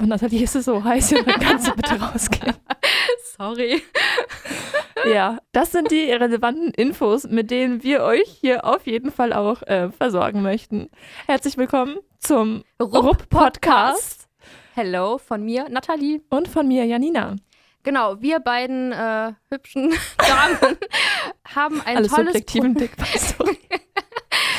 Und Nathalie, ist es so heiß hier, dann kannst du bitte rausgehen. Sorry. Ja, das sind die relevanten Infos, mit denen wir euch hier auf jeden Fall auch äh, versorgen möchten. Herzlich willkommen zum RUP-Podcast. Hello von mir, Nathalie. Und von mir, Janina. Genau, wir beiden äh, hübschen Damen haben ein Alles tolles subjektiven Pro- Dick, sorry.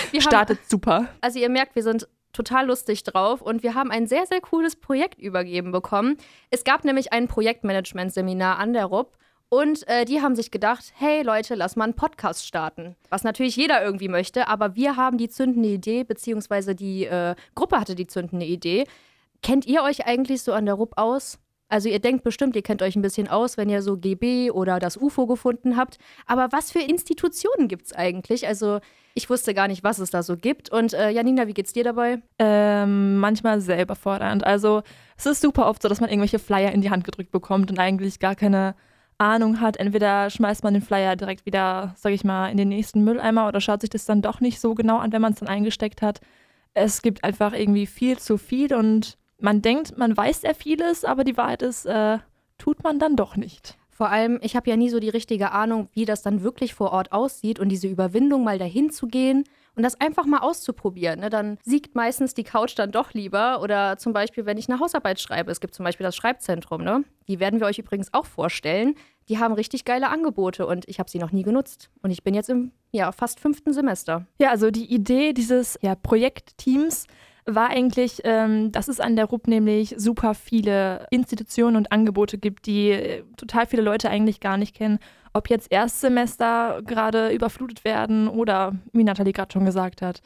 wir haben, Startet super. Also ihr merkt, wir sind total lustig drauf und wir haben ein sehr, sehr cooles Projekt übergeben bekommen. Es gab nämlich ein Projektmanagement-Seminar an der RUP und äh, die haben sich gedacht, hey Leute, lass mal einen Podcast starten. Was natürlich jeder irgendwie möchte, aber wir haben die zündende Idee, beziehungsweise die äh, Gruppe hatte die zündende Idee. Kennt ihr euch eigentlich so an der RUP aus? Also ihr denkt bestimmt, ihr kennt euch ein bisschen aus, wenn ihr so GB oder das UFO gefunden habt. Aber was für Institutionen gibt es eigentlich? Also ich wusste gar nicht, was es da so gibt. Und äh, Janina, wie geht's dir dabei? Ähm, manchmal sehr überfordernd. Also es ist super oft so, dass man irgendwelche Flyer in die Hand gedrückt bekommt und eigentlich gar keine Ahnung hat. Entweder schmeißt man den Flyer direkt wieder, sag ich mal, in den nächsten Mülleimer oder schaut sich das dann doch nicht so genau an, wenn man es dann eingesteckt hat. Es gibt einfach irgendwie viel zu viel und man denkt, man weiß sehr vieles, aber die Wahrheit ist, äh, tut man dann doch nicht. Vor allem, ich habe ja nie so die richtige Ahnung, wie das dann wirklich vor Ort aussieht und diese Überwindung mal dahin zu gehen und das einfach mal auszuprobieren. Ne? Dann siegt meistens die Couch dann doch lieber. Oder zum Beispiel, wenn ich eine Hausarbeit schreibe, es gibt zum Beispiel das Schreibzentrum, ne? Die werden wir euch übrigens auch vorstellen. Die haben richtig geile Angebote und ich habe sie noch nie genutzt. Und ich bin jetzt im ja, fast fünften Semester. Ja, also die Idee dieses ja, Projektteams war eigentlich, ähm, dass es an der RUP nämlich super viele Institutionen und Angebote gibt, die äh, total viele Leute eigentlich gar nicht kennen. Ob jetzt Erstsemester gerade überflutet werden oder, wie Nathalie gerade schon gesagt hat,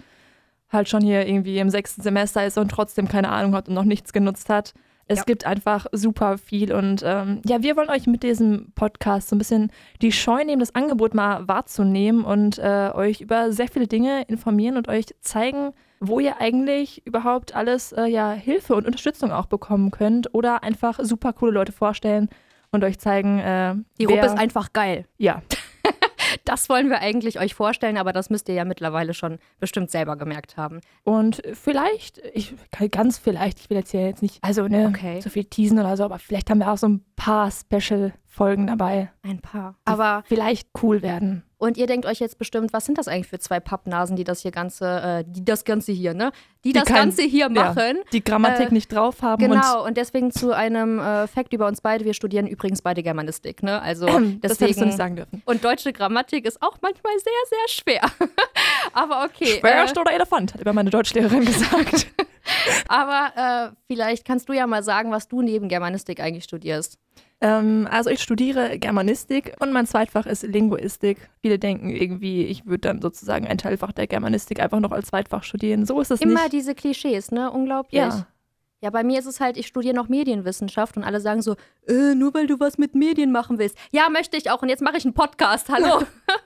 halt schon hier irgendwie im sechsten Semester ist und trotzdem keine Ahnung hat und noch nichts genutzt hat. Es Ja. gibt einfach super viel und ähm, ja, wir wollen euch mit diesem Podcast so ein bisschen die Scheu nehmen, das Angebot mal wahrzunehmen und äh, euch über sehr viele Dinge informieren und euch zeigen, wo ihr eigentlich überhaupt alles äh, ja Hilfe und Unterstützung auch bekommen könnt oder einfach super coole Leute vorstellen und euch zeigen, äh, Die wer, Ruppe ist einfach geil. ja, Das wollen wir eigentlich euch vorstellen, aber das müsst ihr ja mittlerweile schon bestimmt selber gemerkt haben. Und vielleicht, ich ganz vielleicht, ich will jetzt hier jetzt nicht, also ne, Okay. so viel teasen oder so, aber vielleicht haben wir auch so ein paar Special-Folgen dabei, Ein paar. Aber vielleicht cool werden. Und ihr denkt euch jetzt bestimmt, was sind das eigentlich für zwei Pappnasen, die das hier ganze, äh, die das Ganze hier, ne? Die, das kein- Ganze hier machen. Die Grammatik Äh, nicht drauf haben Genau, und deswegen zu einem äh, Fact über uns beide. Wir studieren übrigens beide Germanistik, ne? Also und das hättest du deswegen. nicht sagen dürfen. Und deutsche Grammatik ist auch manchmal sehr, sehr schwer. aber okay. Schwerst Äh, oder Elefant, hat immer meine Deutschlehrerin gesagt. aber äh, vielleicht kannst du ja mal sagen, was du neben Germanistik eigentlich studierst. Ähm, also ich studiere Germanistik und mein Zweitfach ist Linguistik. Viele denken irgendwie, ich würde dann sozusagen ein Teilfach der Germanistik einfach noch als Zweitfach studieren. So ist es Immer nicht. diese Klischees, ne? Unglaublich. Ja. Ja, bei mir ist es halt, ich studiere noch Medienwissenschaft und alle sagen so, äh, nur weil du was mit Medien machen willst. Ja, möchte ich auch und jetzt mache ich einen Podcast, hallo.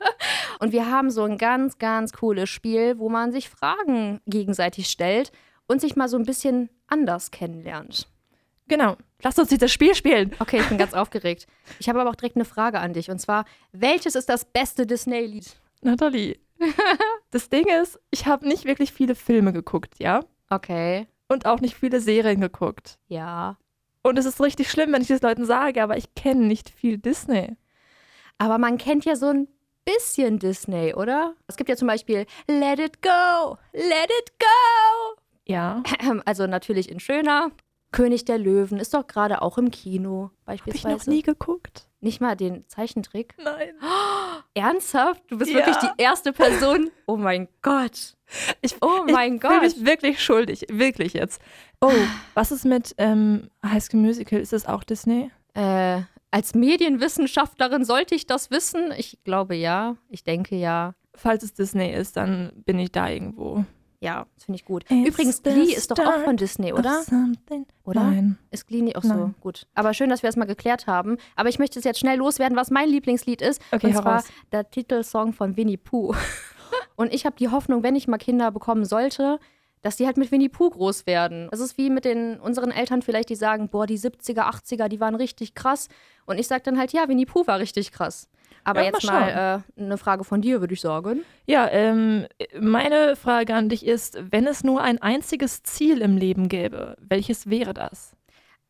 und wir haben so ein ganz, ganz cooles Spiel, wo man sich Fragen gegenseitig stellt und sich mal so ein bisschen anders kennenlernt. Genau. Lasst uns dieses Spiel spielen. Okay, ich bin ganz aufgeregt. Ich habe aber auch direkt eine Frage an dich und zwar, welches ist das beste Disney-Lied? Nathalie. das Ding ist, ich habe nicht wirklich viele Filme geguckt, ja? Okay, Und auch nicht viele Serien geguckt. ja. Und es ist richtig schlimm, wenn ich das Leuten sage, aber ich kenne nicht viel Disney. Aber man kennt ja so ein bisschen Disney, oder? Es gibt ja zum Beispiel Let It Go, Let It Go. Ja. Also natürlich in schöner. König der Löwen ist doch gerade auch im Kino Habe ich beispielsweise. noch nie geguckt. Nicht mal den Zeichentrick. Nein. Ernsthaft? Du bist Ja. wirklich die erste Person. Oh mein Gott. Ich, Oh mein ich fühle Gott. mich wirklich schuldig. Wirklich jetzt. Oh, was ist mit ähm, High School Musical? Ist das auch Disney? Äh, als Medienwissenschaftlerin sollte ich das wissen? Ich glaube ja. Ich denke ja. Falls es Disney ist, dann bin ich da irgendwo. Ja, das finde ich gut. It's Übrigens, Glee ist doch auch von Disney, oder? Oder? Nein. Ist Glee nicht auch so? Nein. Gut. Aber schön, dass wir das mal geklärt haben. Aber ich möchte es jetzt schnell loswerden, was mein Lieblingslied ist. Okay, und zwar raus. der Titelsong von Winnie Pooh. und ich habe die Hoffnung, wenn ich mal Kinder bekommen sollte, dass die halt mit Winnie Pooh groß werden. Das ist wie mit den unseren Eltern vielleicht, die sagen, boah, die 70er, 80er, die waren richtig krass. Und ich sage dann halt, ja, Winnie Pooh war richtig krass. Aber Ja, jetzt mal mal äh, eine Frage von dir, würde ich sagen. Ja, ähm, meine Frage an dich ist, wenn es nur ein einziges Ziel im Leben gäbe, welches wäre das?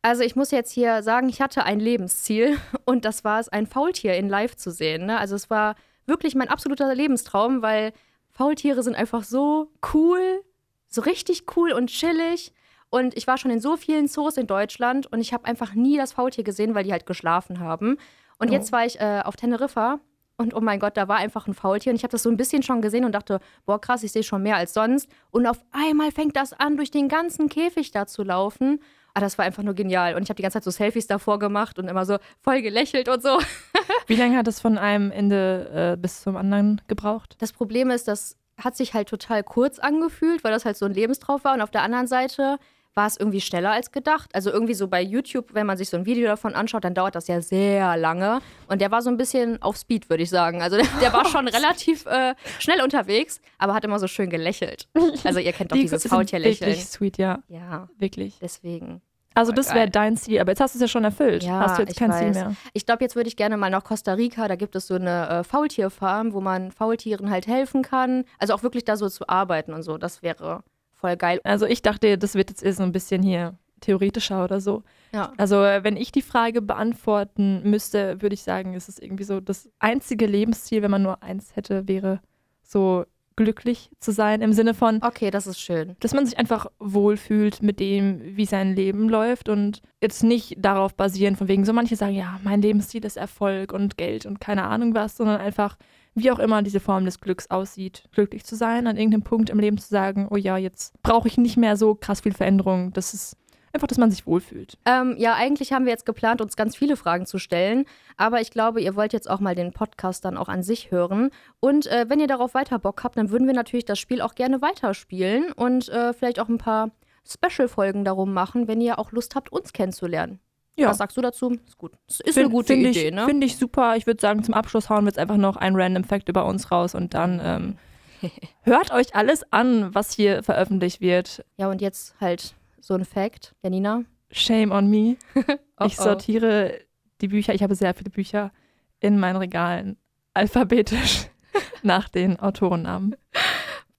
Also ich muss jetzt hier sagen, ich hatte ein Lebensziel und das war es, ein Faultier in Live zu sehen. Ne? Also es war wirklich mein absoluter Lebenstraum, weil Faultiere sind einfach so cool, so richtig cool und chillig. Und ich war schon in so vielen Zoos in Deutschland und ich habe einfach nie das Faultier gesehen, weil die halt geschlafen haben. Und Oh. jetzt war ich äh, auf Teneriffa und oh mein Gott, da war einfach ein Faultier und ich habe das so ein bisschen schon gesehen und dachte, boah krass, ich sehe schon mehr als sonst. Und auf einmal fängt das an, durch den ganzen Käfig da zu laufen. Ah, das war einfach nur genial. Und ich habe die ganze Zeit so Selfies davor gemacht und immer so voll gelächelt und so. Wie lange hat es von einem Ende äh, bis zum anderen gebraucht? Das Problem ist, das hat sich halt total kurz angefühlt, weil das halt so ein Lebenstraum war. Und auf der anderen Seite war es irgendwie schneller als gedacht. Also irgendwie so bei YouTube, wenn man sich so ein Video davon anschaut, dann dauert das ja sehr lange. Und der war so ein bisschen auf Speed, würde ich sagen. Also der, der war schon relativ äh, schnell unterwegs, aber hat immer so schön gelächelt. Also ihr kennt doch Die dieses Faultierlächeln. Wirklich sweet, ja, Ja, wirklich. deswegen. Also das wäre dein Ziel, aber jetzt hast du es ja schon erfüllt. Ja, hast du jetzt ich kein Ziel weiß. mehr. Ich glaube, jetzt würde ich gerne mal nach Costa Rica. Da gibt es so eine äh, Faultierfarm, wo man Faultieren halt helfen kann. Also auch wirklich da so zu arbeiten und so. Das wäre voll geil. Also ich dachte, das wird jetzt eher so ein bisschen hier theoretischer oder so. Ja. Also äh, wenn ich die Frage beantworten müsste, würde ich sagen, ist es irgendwie so das einzige Lebensziel, wenn man nur eins hätte, wäre so glücklich zu sein im Sinne von, Okay, das ist schön. dass man sich einfach wohlfühlt mit dem, wie sein Leben läuft und jetzt nicht darauf basieren, von wegen so manche sagen, ja, mein Lebensziel ist Erfolg und Geld und keine Ahnung was, sondern einfach, wie auch immer diese Form des Glücks aussieht, glücklich zu sein, an irgendeinem Punkt im Leben zu sagen, oh ja, jetzt brauche ich nicht mehr so krass viel Veränderung. Das ist einfach, dass man sich wohlfühlt. Ähm, ja, eigentlich haben wir jetzt geplant, uns ganz viele Fragen zu stellen. Aber ich glaube, ihr wollt jetzt auch mal den Podcast dann auch an sich hören. Und äh, wenn ihr darauf weiter Bock habt, dann würden wir natürlich das Spiel auch gerne weiterspielen und äh, vielleicht auch ein paar Special-Folgen darum machen, wenn ihr auch Lust habt, uns kennenzulernen. Ja. Was sagst du dazu? Ist gut. Das ist Fin- eine gute find Idee, ich, ne? Finde ich super. Ich würde sagen, zum Abschluss hauen wir jetzt einfach noch ein Random Fact über uns raus und dann ähm, hört euch alles an, was hier veröffentlicht wird. Ja, und jetzt halt so ein Fact. Janina? Shame on me. Oh, ich oh. sortiere die Bücher, ich habe sehr viele Bücher in meinen Regalen alphabetisch nach den Autorennamen.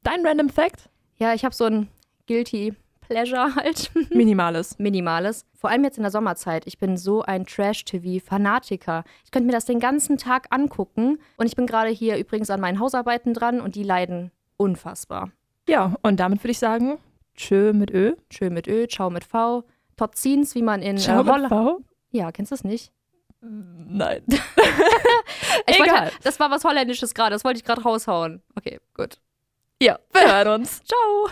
Dein Random Fact? Ja, ich habe so ein Guilty Pleasure halt. Minimales. Minimales. Vor allem jetzt in der Sommerzeit. Ich bin so ein Trash-TV-Fanatiker. Ich könnte mir das den ganzen Tag angucken. Und ich bin gerade hier übrigens an meinen Hausarbeiten dran und die leiden unfassbar. Ja, und damit würde ich sagen, tschö mit Ö. Schön mit Ö, ciao mit V. Totzins, wie man in äh, Ciao mit Holland. V. Ja, kennst du es nicht? Nein. Ich wollte, Egal. das war was Holländisches gerade, das wollte ich gerade raushauen. Okay, gut. Ja, wir hören uns. Ciao.